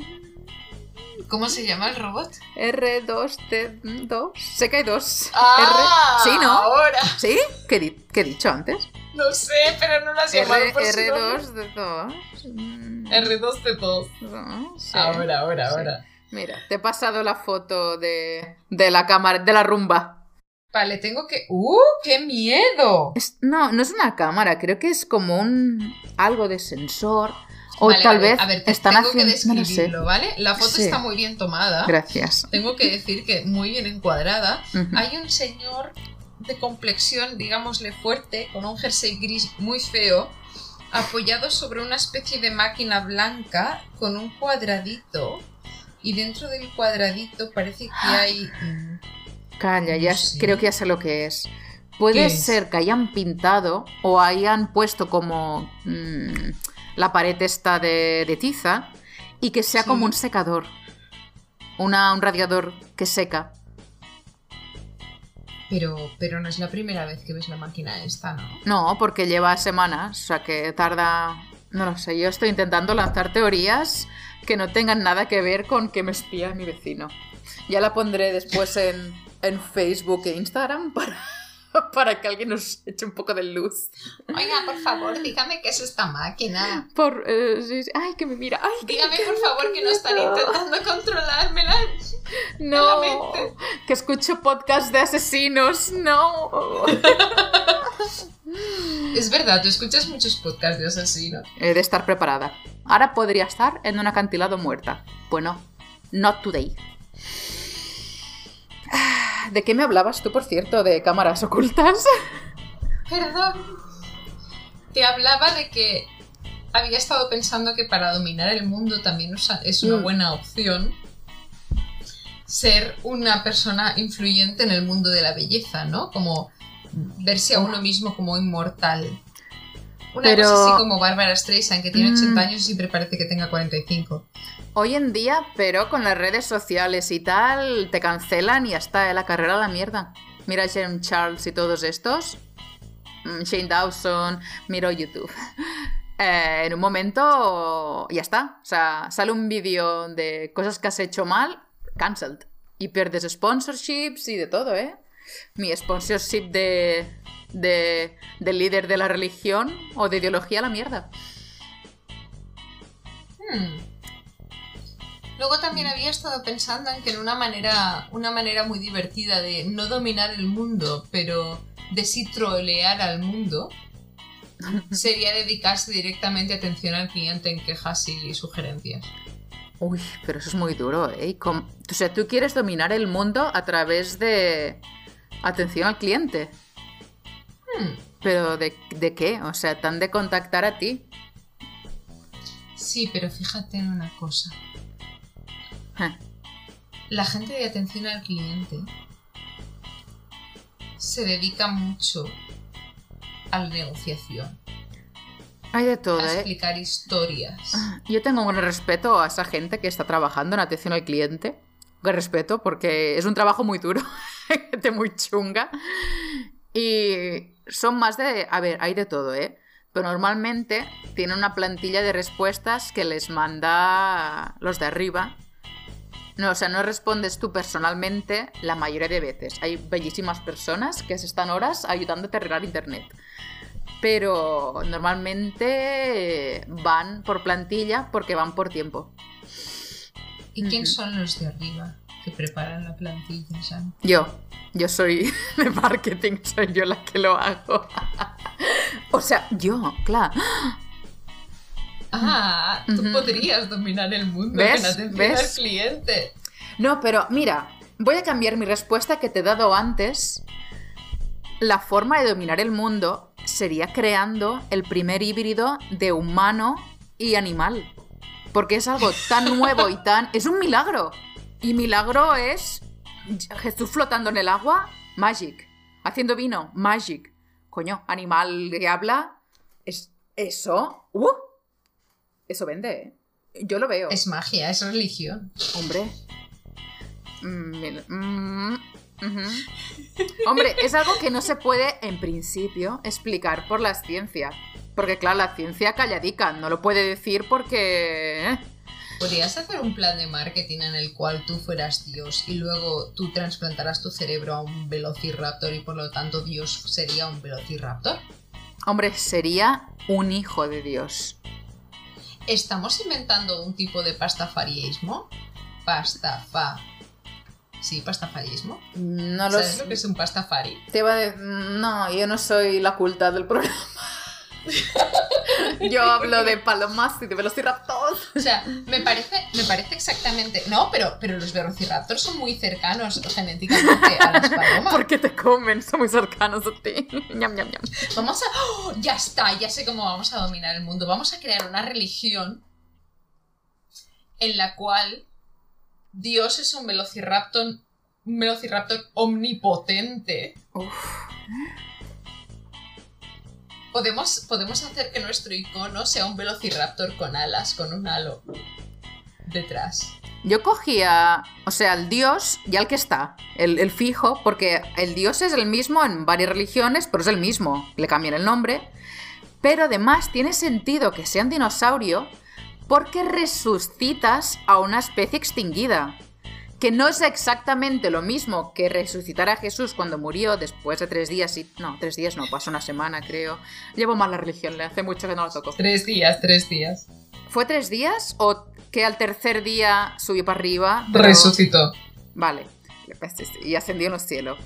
¿Cómo se llama el robot? R2T2. Sé que hay dos. Ah, R... Sí, ¿no? Ahora. ¿Sí? ¿Qué, di- qué he dicho antes? No sé, pero no llamado R, por su nombre. R2D2. R2 de 2. Sí, Ahora, ahora, sí. ahora. Mira, te he pasado la foto de, de la cámara, de la rumba. Vale, tengo que. ¡Uh! ¡Qué miedo! Es- no, no es una cámara, creo que es como un algo de sensor. O Vale, tal vale, vez A ver, te- están tengo haciendo. que No describirlo, ¿vale? La foto Sí. está muy bien tomada. Gracias. Tengo que decir que muy bien encuadrada. Hay un señor de complexión, digámosle fuerte, con un jersey gris muy feo, apoyado sobre una especie de máquina blanca con un cuadradito. Y dentro del cuadradito parece que hay. mm, Calla, ya creo que ya sé lo que es. Puede ser que hayan pintado o hayan puesto como mm, la pared esta de, de tiza y que sea Sí. como un secador. Una, un radiador que seca. Pero, pero no es la primera vez que ves la máquina esta, ¿no? No, porque lleva semanas, o sea que tarda... No lo sé, yo estoy intentando lanzar teorías que no tengan nada que ver con que me espía mi vecino. Ya la pondré después en, en Facebook e Instagram para, para que alguien nos eche un poco de luz. Oiga, por favor, dígame qué es esta máquina. Por, eh. Ay, que me mira. Ay, que- Dígame, que- por favor, que no están intentando controlármela. No, mente. que escucho podcast de asesinos. No. Es verdad, tú escuchas muchos podcasts de asesinos. He de estar preparada. Ahora podría estar en un acantilado muerta. Bueno, not today. ¿De qué me hablabas tú, por cierto? ¿De cámaras ocultas? Perdón. Te hablaba de que había estado pensando que para dominar el mundo también es una Mm. buena opción ser una persona influyente en el mundo de la belleza, ¿no? Como verse a uno mismo como inmortal. Una Pero- cosa así como Barbara Streisand, que tiene Mm. 80 años y siempre parece que tenga 45. Hoy en día, pero con las redes sociales y tal, te cancelan y ya está, eh, la carrera a la mierda. Mira a James Charles y todos estos. Mm, Shane Dawson, miro YouTube. Eh, en un momento ya está. O sea, sale un vídeo de cosas que has hecho mal, cancelled. Y pierdes sponsorships y de todo, ¿eh? Mi sponsorship de, de, de líder de la religión o de ideología a la mierda. Hmm. Luego también había estado pensando en que en una manera, una manera muy divertida de no dominar el mundo, pero de sí trolear al mundo, sería dedicarse directamente atención al cliente en quejas y sugerencias. Uy, pero eso es muy duro, ¿eh? O sea, tú quieres dominar el mundo a través de atención al cliente. Hmm, ¿Pero de, de qué? O sea, tan de contactar a ti. Sí, pero fíjate en una cosa. La gente de atención al cliente se dedica mucho a la negociación, Hay de todo, a ¿eh? explicar historias. Yo tengo un respeto a esa gente que está trabajando en atención al cliente. Un respeto porque es un trabajo muy duro, gente muy chunga. Y son más de... A ver, hay de todo, ¿eh? Pero normalmente tienen una plantilla de respuestas que les manda los de arriba. No, o sea, no respondes tú personalmente la mayoría de veces. Hay bellísimas personas que se están horas ayudándote a arreglar internet pero normalmente van por plantilla porque van por tiempo. ¿Y quién son los de arriba que preparan la plantilla? Yo, yo soy de marketing, soy yo la que lo hago. o sea, yo, claro. Ah, tú podrías dominar el mundo ¿Ves? en atención ¿Ves? al cliente. No, pero mira, voy a cambiar mi respuesta que te he dado antes. La forma de dominar el mundo sería creando el primer híbrido de humano y animal. Porque es algo tan nuevo y tan... Es un milagro. Y milagro es Jesús flotando en el agua, magic. Haciendo vino, magic. Coño, animal que habla, es eso. ¡Uh! Eso vende, ¿eh? Yo lo veo. Es magia, es religión. Hombre. Mm, mm. Hombre, es algo que no se puede, en principio, explicar por la ciencia. Porque, claro, la ciencia calladica, no lo puede decir porque... ¿Podrías hacer un plan de marketing en el cual tú fueras Dios y luego tú trasplantaras tu cerebro a un velociraptor y por lo tanto Dios sería un velociraptor? Hombre, sería un hijo de Dios. ¿Estamos inventando un tipo de pastafarismo? Pastafa. Sí, pastafarismo. No lo ¿Sabes sé. lo que es un pastafari? Te iba a de- No, yo no soy la culta del programa. yo hablo de palomas y de velociraptors. O sea, me parece, me parece exactamente. No, pero, pero los velociraptors son muy cercanos genéticamente a las palomas. Porque te comen, son muy cercanos a ti. ñam, ñam, ñam. Vamos a. ¡Oh! ya está, ya sé cómo vamos a dominar el mundo. Vamos a crear una religión en la cual Dios es un velociraptor, un velociraptor omnipotente. Uf. Podemos, podemos hacer que nuestro icono sea un velociraptor con alas, con un halo detrás. Yo cogía, o sea, el dios ya el que está, el, el fijo, porque el dios es el mismo en varias religiones, pero es el mismo, le cambian el nombre. Pero además tiene sentido que sea un dinosaurio porque resucitas a una especie extinguida. Que no es exactamente lo mismo que resucitar a Jesús cuando murió después de tres días y... No, tres días no, pasó una semana creo. Llevo mal la religión, le hace mucho que no la toco. Tres días, tres días. ¿Fue tres días o que al tercer día subió para arriba? pero- Resucitó. Vale, y ascendió en los cielos.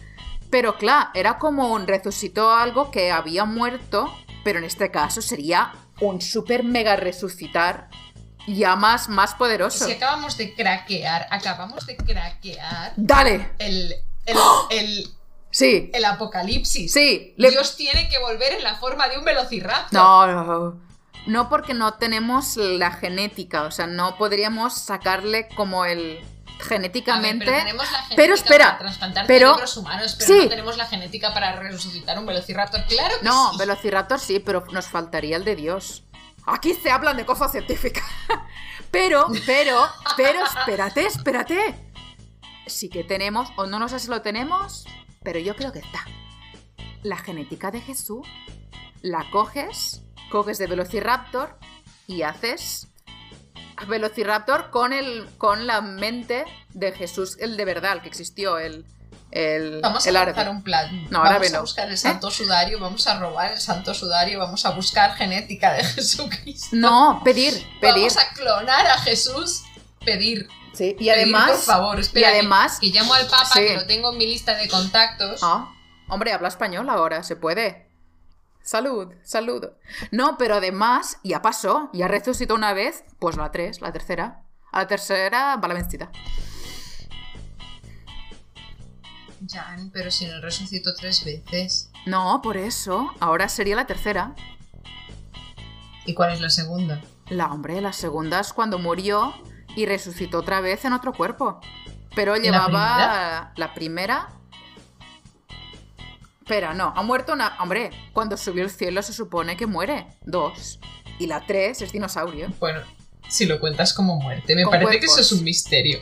Pero claro, era como un resucitó algo que había muerto, pero en este caso sería un super mega resucitar ya más, más poderoso. Si acabamos de craquear, acabamos de craquear ¡Dale! el, el, el, Sí, el apocalipsis. sí. le- Dios tiene que volver en la forma de un velociraptor. No, no, no porque no tenemos la genética, o sea, no podríamos sacarle como el A ver, genéticamente... pero tenemos la genética Pero espera, para trasplantar pero- cerebros humanos, pero sí. no tenemos la genética para resucitar un velociraptor. Claro que No, sí. Velociraptor sí, pero nos faltaría el de Dios. Aquí se hablan de cosas científicas. Pero, pero, pero, espérate, espérate. Sí que tenemos, o no, no sé si lo tenemos, pero yo creo que está. La genética de Jesús, la coges, coges de Velociraptor y haces Velociraptor con, el, con la mente de Jesús, el de verdad, el que existió, el, el, Vamos el a árabe. lanzar un plan. No, vamos árabe a no. ¿Eh? buscar el santo sudario, vamos a robar el santo sudario, vamos a buscar genética de Jesucristo. No, pedir, pedir. Vamos a clonar a Jesús. Pedir. Sí, y Pedir, además... por favor, espera. y además- que, que llamo al Papa, Sí. que lo tengo en mi lista de contactos. Ah, hombre, habla español ahora, se puede. Salud, salud. No, pero además, ya pasó, ya resucitó una vez, pues la tres, la tercera. A la tercera va la vencida. Jan, pero si no resucitó tres veces. No, por eso, ahora sería la tercera. ¿Y cuál es la segunda? La hombre, la segunda es cuando murió y resucitó otra vez en otro cuerpo. Pero ¿La llevaba la primera. Espera, no, ha muerto una. Hombre, cuando subió al cielo se supone que muere. Dos. Y la tres es dinosaurio. Bueno, si lo cuentas como muerte, me Con parece que eso es un misterio.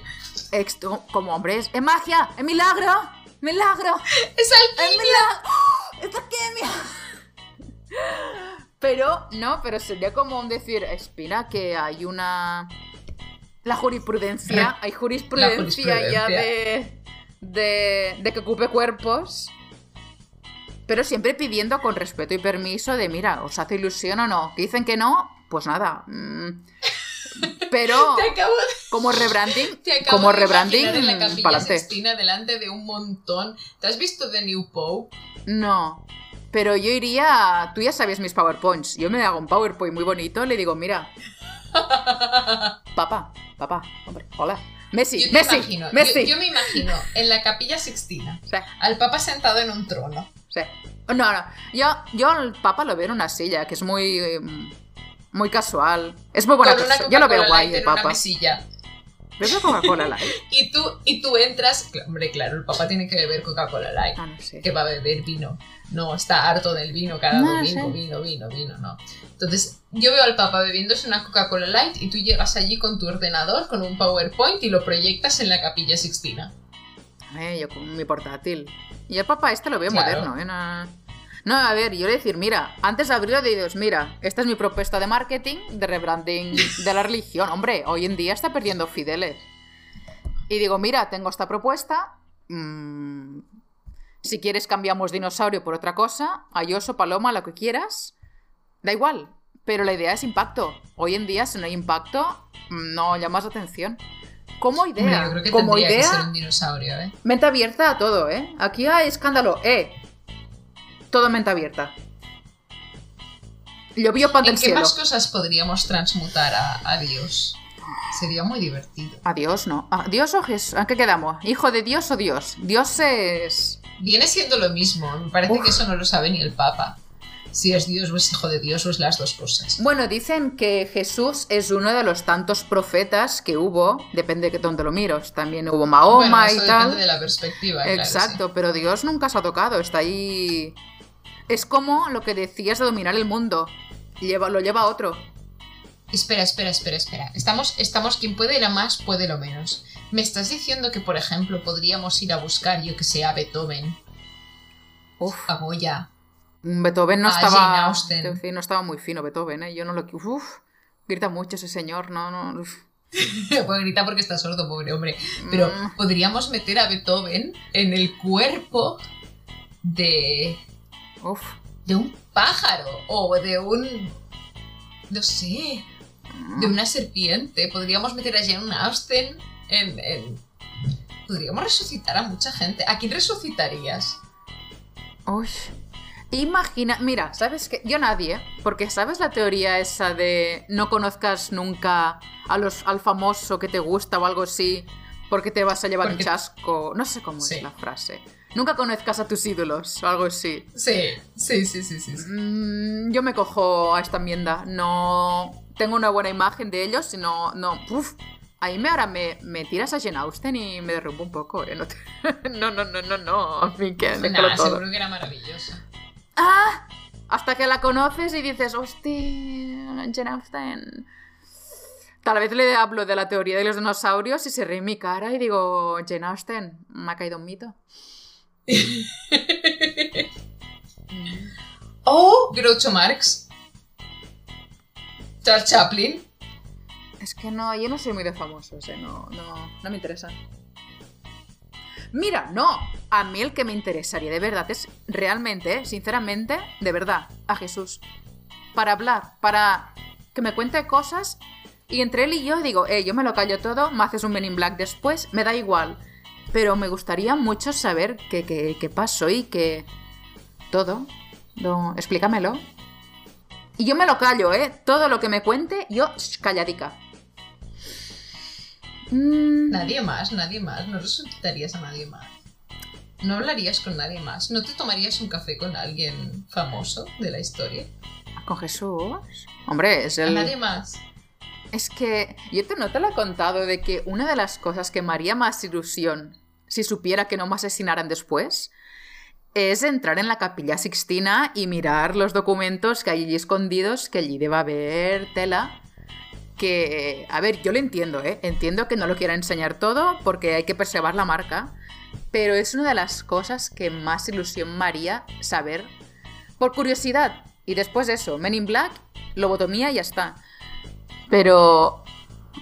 Esto, como hombre, es, es magia, es milagro, milagro, ¡Es es alquimia! milagro, es alquimia. Pero, no, pero sería como decir, espera, que hay una... La jurisprudencia, hay jurisprudencia, ya de, de, de que ocupe cuerpos. Pero siempre pidiendo con respeto y permiso de, mira, ¿os hace ilusión o no? Que dicen que no, pues nada. mm. Pero Te acabo de... como rebranding, Te acabo como de rebranding, en la capilla. Sixtina delante de un montón. ¿Te has visto The New Pope? No. Pero yo iría. Tú ya sabes mis PowerPoints. Yo me hago un PowerPoint muy bonito. Le digo, mira, papá, papá, hombre, hola. Messi, Yo Messi, imagino, yo- Messi. Yo, me imagino en la capilla Sixtina Sí, al Papa sentado en un trono. sí. No, no. Yo, yo al papá lo veo en una silla, que es muy. Muy casual. Es muy buena persona. Yo lo veo guay, papá. mesilla. ¿Bebe Coca-Cola Light? Y tú, y tú entras. Hombre, claro, el Papa tiene que beber Coca-Cola Light. Ah, no sé. Que va a beber vino. No, está harto del vino cada No, domingo. Vino, vino, vino, no. Entonces, yo veo al Papa bebiéndose una Coca-Cola Light y tú llegas allí con tu ordenador, con un PowerPoint y lo proyectas en la capilla Sixtina. Eh, yo con mi portátil. Y el papá este lo veo Claro. moderno, ¿eh? No, a ver, yo le decir, mira, antes de abrirlo dices, mira, esta es mi propuesta de marketing, de rebranding de la religión. Hombre, hoy en día está perdiendo fideles. Y digo, mira, tengo esta propuesta. mm, si quieres cambiamos dinosaurio por otra cosa, ayoso, paloma, lo que quieras. Da igual. Pero la idea es impacto. Hoy en día, si no hay impacto, mm, no llamas la atención. Como idea, yo creo que como tendría que idea, ser un dinosaurio, ¿eh? Mente abierta a todo, ¿eh? Aquí hay escándalo, ¿eh? Todo mente abierta. Llovió pan ¿En del qué cielo. más cosas podríamos transmutar a, a Dios? Sería muy divertido. Adiós, ¿no? ¿Adiós o Jesús? ¿A qué quedamos? ¿Hijo de Dios o Dios? Dios es... Viene siendo lo mismo. Me parece Uf. que eso no lo sabe ni el Papa. Si es Dios o es hijo de Dios o es las dos cosas. Bueno, dicen que Jesús es uno de los tantos profetas que hubo, depende de dónde lo miros. También hubo Mahoma bueno, y eso tal. depende de la perspectiva. claro, Exacto, pero Dios nunca se ha tocado, está ahí. Es como lo que decías de dominar el mundo. Lleva, lo lleva otro. sí. Espera, espera, espera, espera. Estamos, estamos, quien puede ir a más, puede lo menos. ¿Me estás diciendo que, por ejemplo, podríamos ir a buscar, yo que sé, a Beethoven, Uf, a Goya? Beethoven no a estaba. A decir, no estaba muy fino Beethoven, ¿eh? Yo no lo. Uf, grita mucho ese señor, no, no. uf. Puede gritar porque está sordo, pobre hombre. Pero Mm. podríamos meter a Beethoven en el cuerpo de, Uf. de un pájaro o de un... No sé, de una serpiente. Podríamos meter a Jane Austen en, en- Podríamos resucitar a mucha gente. ¿A quién resucitarías? Uy. Imagina, mira, ¿sabes qué? Yo nadie, porque ¿sabes la teoría esa de no conozcas nunca a los, al famoso que te gusta o algo así porque te vas a llevar Porque- un chasco? No sé cómo Sí. es la frase. Nunca conozcas a tus ídolos o algo así. Sí, sí, sí, sí, sí. sí. Mm, yo me cojo a esta enmienda. No tengo una buena imagen de ellos, sino. No. Uf. Ahí me ahora me, me tiras a Jane Austen y me derrumbo un poco, ¿eh? No, te- no, no, no, no, no. A mí que déjalo Nah, seguro que era maravilloso. ¡Ah! Hasta que la conoces y dices, hostia, Jane Austen. Tal vez le hablo de la teoría de los dinosaurios y se ríe en mi cara y digo, Jane Austen, me ha caído un mito. O Groucho Marx. Charles Chaplin. Es que no, yo no soy muy de famosos, ¿eh? No, no, no me interesan. Mira, no. A mí el que me interesaría de verdad es realmente, sinceramente, de verdad, a Jesús. Para hablar, para que me cuente cosas Y entre él y yo digo, eh, yo me lo callo todo, me haces un Men in Black después, me da igual. Pero me gustaría mucho saber qué, qué, qué pasó y que... Todo. No, explícamelo. Y yo me lo callo, ¿eh? Todo lo que me cuente, yo calladica. Mm, Nadie más, nadie más. No resucitarías a nadie más. No hablarías con nadie más. No te tomarías un café con alguien famoso de la historia. ¿Con Jesús? Hombre, es A el... nadie más. Es que yo te, no te lo he contado de que una de las cosas que me haría más ilusión si supiera que no me asesinaran después es entrar en la capilla Sixtina y mirar los documentos que hay allí escondidos, que allí debe haber tela. Que, a ver, yo lo entiendo, ¿eh? Entiendo que no lo quiera enseñar todo porque hay que preservar la marca, pero es una de las cosas que más ilusión me haría saber por curiosidad. Y después eso, Men in Black, lobotomía y ya está. Pero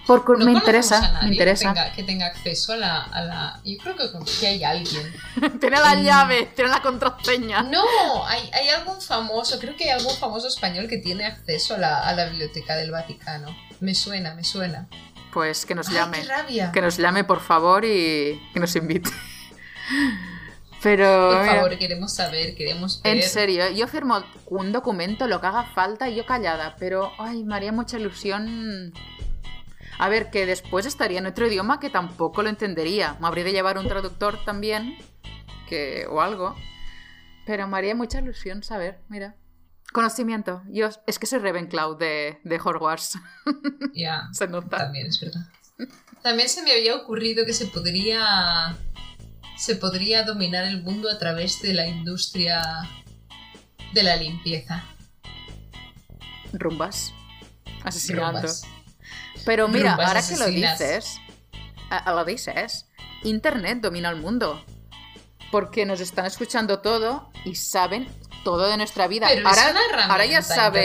por cu- No me interesa, a nadie me interesa. Que tenga, que tenga acceso a la, a la- Yo creo que, que hay alguien. tiene la Mm. llave, tiene la contraseña. No, hay, hay algún famoso, creo que hay algún famoso español que tiene acceso a la, a la biblioteca del Vaticano. Me suena, me suena. Pues que nos Ay, llame. qué rabia. Que nos llame, por favor, y que nos invite. Pero. Por mira, favor, queremos saber, queremos ver. En serio, yo firmo un documento, lo que haga falta y yo callada, pero ay, me haría mucha ilusión. A ver, que después estaría en otro idioma que tampoco lo entendería. Me habría de llevar un traductor también, que o algo. Pero me haría mucha ilusión saber, mira. Conocimiento. Yo es que soy Ravenclaw de, de Hogwarts. Ya, Se nota. también es verdad. También se me había ocurrido que se podría. Se podría dominar el mundo a través de la industria de la limpieza. Rumbas. Asesinando. Rumbas. Pero mira, ahora que lo dices, a- a lo dices, Internet domina el mundo. Porque nos están escuchando todo y saben todo de nuestra vida. Pero ahora, es una herramienta. ahora ya saben.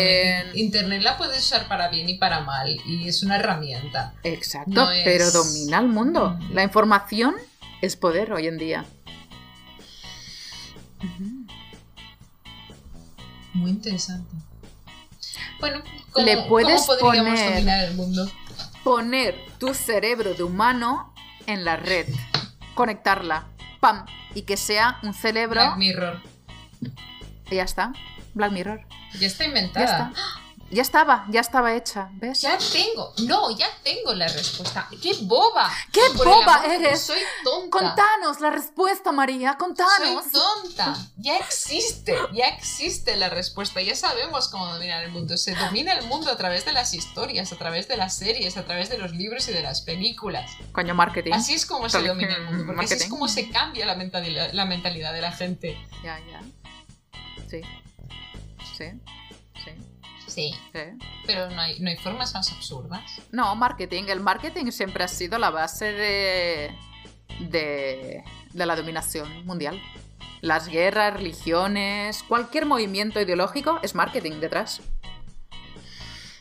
Internet. Internet la puedes usar para bien y para mal. Y es una herramienta. Exacto, No es- pero domina el mundo. Mm. La información es poder hoy en día. Muy interesante. Bueno, ¿cómo, Le puedes cómo podríamos poner- dominar el mundo? Poner tu cerebro de humano en la red. Conectarla. ¡Pam! Y que sea un cerebro. Black Mirror. Y ya está. Black Mirror. Ya está Ya inventada. está. Ya estaba, ya estaba hecha. ¿Ves? Ya tengo, no, ya tengo la respuesta. ¡Qué boba! ¡Qué Por boba Dios, eres! Soy tonta. Contanos la respuesta, María, Soy contanos. tonta. Ya existe, ya existe la respuesta. Ya sabemos cómo dominar el mundo. Se domina el mundo a través de las historias, a través de las series, a través de los libros y de las películas. Coño, marketing. Así es como se domina el mundo, porque así es marketing. como se cambia la mentalidad, la mentalidad de la gente. Ya, ya. Sí. Sí. Sí. Pero no hay, no hay formas más absurdas. No, marketing. El marketing siempre ha sido la base de. de. de la dominación mundial. Las guerras, religiones, cualquier movimiento ideológico es marketing detrás.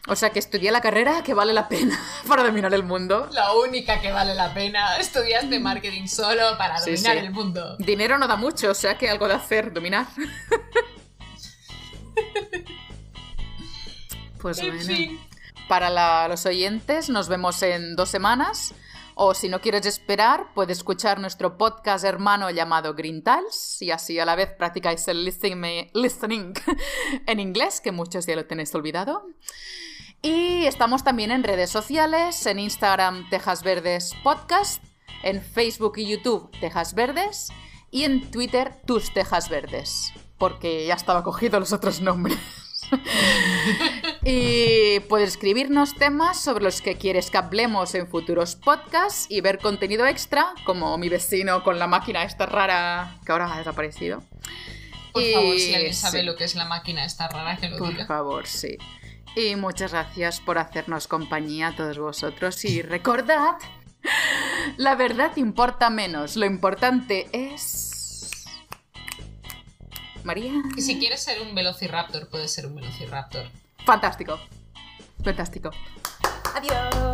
O sea que estudié la carrera que vale la pena para dominar el mundo. La única que vale la pena. Estudiaste marketing solo para Sí, dominar sí. el mundo. Dinero no da mucho, o sea que algo de hacer, dominar. pues En bueno. fin. Para la- los oyentes, nos vemos en dos semanas. O si no quieres esperar, puedes escuchar nuestro podcast hermano llamado Green Tales y así a la vez practicáis el listening, listening en inglés, que muchos ya lo tenéis olvidado. Y estamos también en redes sociales, en Instagram Tejas Verdes Podcast, en Facebook y YouTube Tejas Verdes y en Twitter Tus Tejas Verdes, porque ya estaba cogido los otros nombres. y puedes escribirnos temas sobre los que quieres que hablemos en futuros podcasts y ver contenido extra, como mi vecino con la máquina esta rara que ahora ha desaparecido. Por Y- favor, si alguien sabe sí. lo que es la máquina esta rara, que lo Por diga. favor, sí. Y muchas gracias por hacernos compañía a todos vosotros. Y recordad, la verdad importa menos. Lo importante es... María. Y si quieres ser un velociraptor, puedes ser un velociraptor. Fantástico. Fantástico. Adiós.